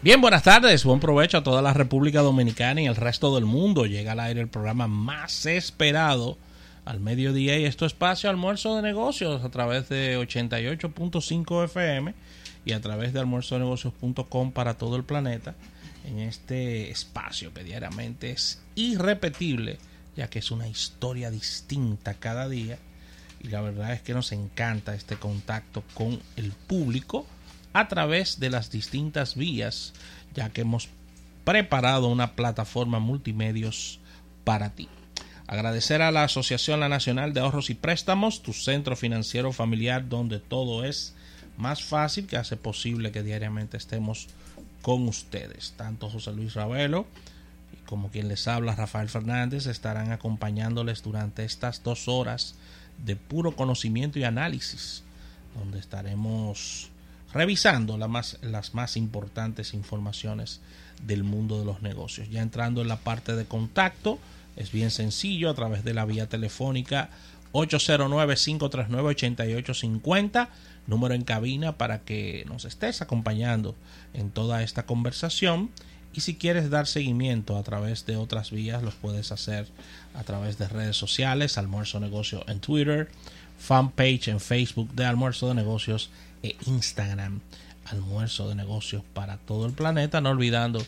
Bien, buenas tardes, buen provecho a toda la República Dominicana y el resto del mundo. Llega al aire el programa más esperado al mediodía y esto espacio almuerzo de negocios a través de 88.5 FM y a través de almuerzonegocios.com para todo el planeta en este espacio que diariamente es irrepetible ya que es una historia distinta cada día. Y la verdad es que nos encanta este contacto con el público a través de las distintas vías, ya que hemos preparado una plataforma multimedios para ti. Agradecer a la Asociación La Nacional de Ahorros y Préstamos, tu centro financiero familiar donde todo es más fácil, que hace posible que diariamente estemos con ustedes. Tanto José Luis Ravelo como quien les habla, Rafael Fernández, estarán acompañándoles durante estas dos horas de puro conocimiento y análisis, donde estaremos revisando las más importantes informaciones del mundo de los negocios. Ya entrando en la parte de contacto, es bien sencillo a través de la vía telefónica 809-539-8850, número en cabina para que nos estés acompañando en toda esta conversación. Y si quieres dar seguimiento a través de otras vías, los puedes hacer a través de redes sociales, Almuerzo Negocio en Twitter, fanpage en Facebook de Almuerzo de Negocios e Instagram, Almuerzo de Negocios para todo el planeta, no olvidando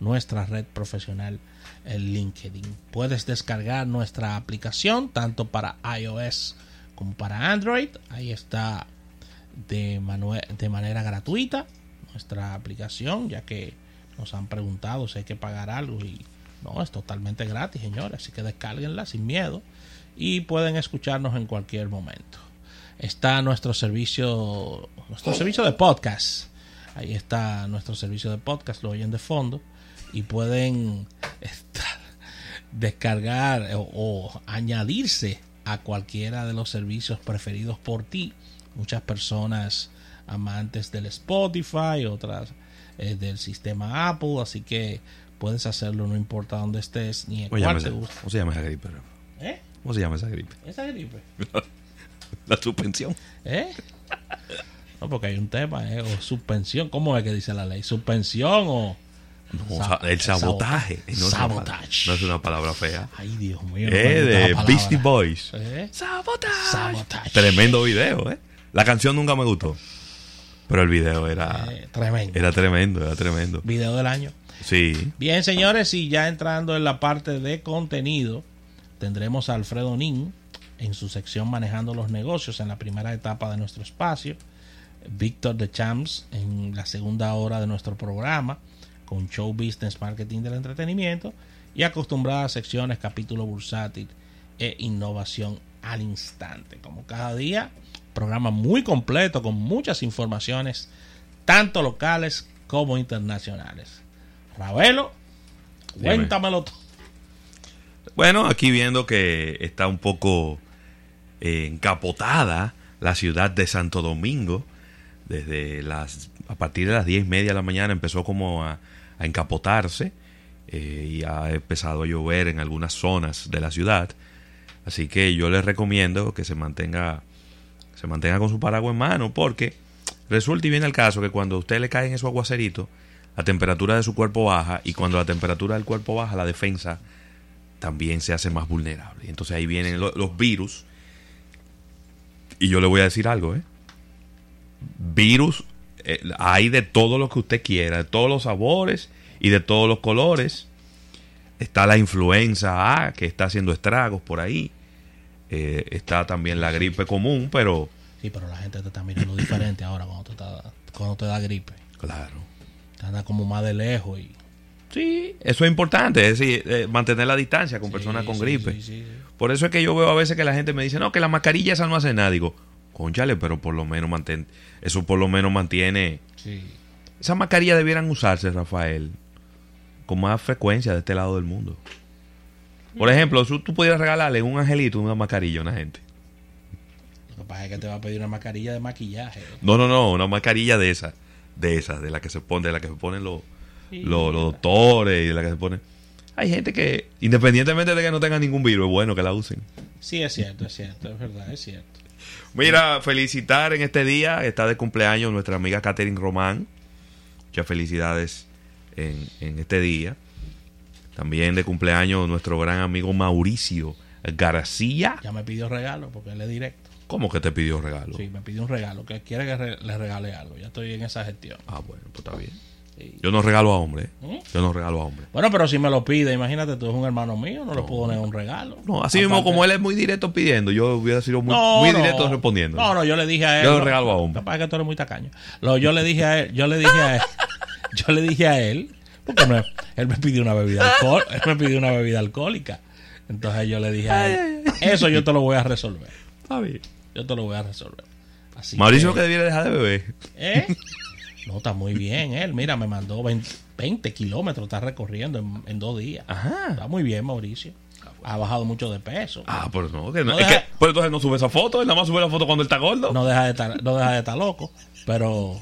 nuestra red profesional en LinkedIn. Puedes descargar nuestra aplicación tanto para iOS como para Android. Ahí está de, de manera gratuita nuestra aplicación, ya que nos han preguntado si hay que pagar algo y no, es totalmente gratis, señores. Así que descárguenla sin miedo y pueden escucharnos en cualquier momento. Está nuestro servicio, nuestro servicio de podcast. Ahí está nuestro servicio de podcast, lo oyen de fondo y pueden estar, descargar o, o añadirse a cualquiera de los servicios preferidos por ti. Muchas personas amantes del Spotify, otras eh, del sistema Apple, así que puedes hacerlo no importa dónde estés ni en cuál te guste. ¿Cómo se llama esa gripe? ¿Cómo se llama esa gripe? ¿Esa gripe? la suspensión. ¿Eh? No, porque hay un tema, ¿eh? O suspensión, ¿cómo es que dice la ley? ¿Suspensión o...? No, el sabotaje. No, sabotage. no es una palabra fea. Ay, Dios mío. eh, de Beastie Boys. ¿Eh? Sabotage. Sabotage. Tremendo video, ¿eh? La canción nunca me gustó. Pero el video era Eh, tremendo. era tremendo, era tremendo. Video del año. Sí. Bien, señores, y ya entrando en la parte de contenido, tendremos a Alfredo Nin en su sección Manejando los Negocios en la primera etapa de nuestro espacio. Víctor de Champs en la segunda hora de nuestro programa con Show Business Marketing del Entretenimiento y acostumbradas secciones, capítulo bursátil e innovación al instante. Como cada día, programa muy completo con muchas informaciones, tanto locales como internacionales. Ravelo, cuéntamelo todo. Bueno, aquí viendo que está un poco eh, encapotada la ciudad de Santo Domingo. Desde las. A partir de las diez y media de la mañana empezó como a, encapotarse. eh, y ha empezado a llover en algunas zonas de la ciudad. Así que yo les recomiendo que se mantenga. Se mantenga con su paraguas en mano. Porque resulta y viene el caso que cuando a usted le cae en esos aguaceritos, la temperatura de su cuerpo baja. Y cuando la temperatura del cuerpo baja, la defensa también se hace más vulnerable. Entonces ahí vienen lo- los virus. Y yo le voy a decir algo, ¿eh? Virus, eh, hay de todo lo que usted quiera, de todos los sabores y de todos los colores. Está la influenza A, que está haciendo estragos por ahí. Eh, está también la gripe común, pero... Sí, pero la gente te está mirando diferente ahora cuando te, está- cuando te da gripe. Claro. Te anda como más de lejos y... Sí, eso es importante, es decir, eh, mantener la distancia con personas con sí, gripe. sí. Por eso es que yo veo a veces que la gente me dice, no, que la mascarilla esa no hace nada. Digo, conchale, pero por lo menos mantén, eso por lo menos mantiene. Sí. Esas mascarillas debieran usarse, Rafael, con más frecuencia de este lado del mundo. Por ejemplo, si tú pudieras regalarle un angelito una mascarilla a una gente. Lo que pasa es que te va a pedir una mascarilla de maquillaje. No, no, no, una mascarilla de esa, de esa, de la que se pone, de la que se ponen los, los, los doctores y de la que se ponen. Hay gente que, independientemente de que no tenga ningún virus, es bueno que la usen. Sí, es cierto, es cierto, es verdad, es cierto. Mira, felicitar en este día, está de cumpleaños nuestra amiga Catherine Román. Muchas felicidades en, en este día. También de cumpleaños nuestro gran amigo Mauricio García. Ya me pidió regalo porque él es directo. ¿Cómo que te pidió regalo? Sí, me pidió un regalo, que quiere que re- le regale algo. Ya estoy en esa gestión. Ah, bueno, pues está bien. Sí. Yo no regalo a hombres. ¿Mm? Yo no regalo a hombres. Bueno, pero si me lo pide, imagínate, tú eres un hermano mío, no, le puedo negar un regalo. No, así mismo como él es muy directo pidiendo, yo hubiera sido muy, No, muy no. directo respondiendo. No, no, yo le dije a él. Yo le regalo a hombre. es que tú eres muy tacaño. Lo- yo le dije a él, yo le dije a él, yo le dije a él, porque no- él me pidió una bebida alcohol, él me pidió una bebida alcohólica. Entonces yo le dije a él, eso yo te lo voy a resolver. Está bien. Yo te lo voy a resolver. Así Mauricio que, que debiera dejar de beber. ¿eh? No, está muy bien él. Mira, me mandó 20, 20 kilómetros, está recorriendo en, en dos días. Ajá. Está muy bien, Mauricio. Ha bajado mucho de peso. Ah, pero no, que no. No es deja- que, pues entonces no sube esa foto, él nada más sube la foto cuando él está gordo. No deja de estar, no deja de estar loco, pero,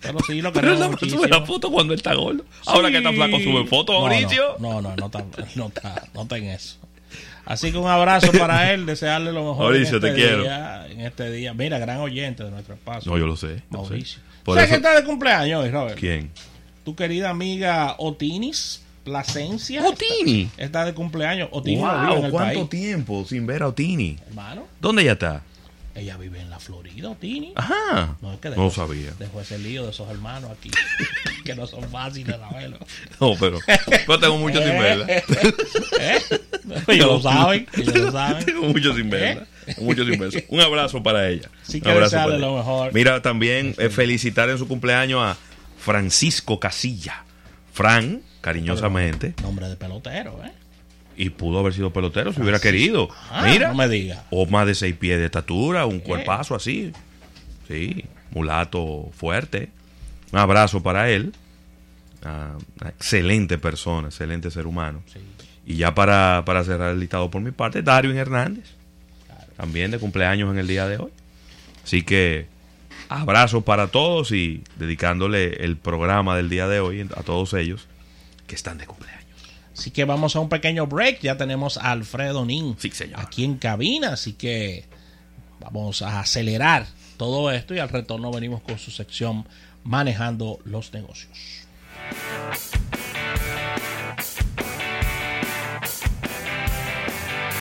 pero sí lo pero nada más muchísimo. sube la foto cuando él está gordo. Ahora que está flaco sube foto, No, Mauricio. No, no, no, no está, no está, no está en eso. Así que un abrazo para él, desearle lo mejor. Mauricio, en este te quiero. En este día. Mira, gran oyente de nuestro espacio. No, yo lo sé. lo sé. Mauricio. ¿Sabes eso- que está de cumpleaños hoy, Robert? ¿Quién? Tu querida amiga Otinis Plasencia. Otini. Está de cumpleaños. Otini no vive en Wow, el ¿cuánto país. tiempo sin ver a Otini? Hermano, ¿Dónde ella está? ella vive en la Florida, Otini. Ajá. No, es que No dejó, sabía. dejó ese lío de esos hermanos aquí, que no son fáciles verlo. No, pero, pero tengo mucho sin verla. ¿Eh? Ellos lo saben, ellos lo saben. Tengo mucho sin verla. Tengo mucho sin verla. Un abrazo para ella. Sí Un que abrazo desearle para lo mejor. Mira, también eh, felicitar en su cumpleaños a Francisco Casilla. Fran, cariñosamente. Nombre de pelotero, ¿eh? Y pudo haber sido pelotero si hubiera querido. Ah, Mira. no me diga. O más de seis pies de estatura, un cuerpazo así. Sí, mulato fuerte. Un abrazo para él. Ah, una excelente persona, excelente ser humano. Sí. Y ya para, para cerrar el listado por mi parte, Darwin Hernández. También de cumpleaños en el día de hoy. Así que abrazo para todos y dedicándole el programa del día de hoy a todos ellos que están de cumpleaños. Así que vamos a un pequeño break. Ya tenemos a Alfredo Nin Sí, señor. aquí en cabina. Así que vamos a acelerar todo esto y al retorno venimos con su sección Manejando los Negocios.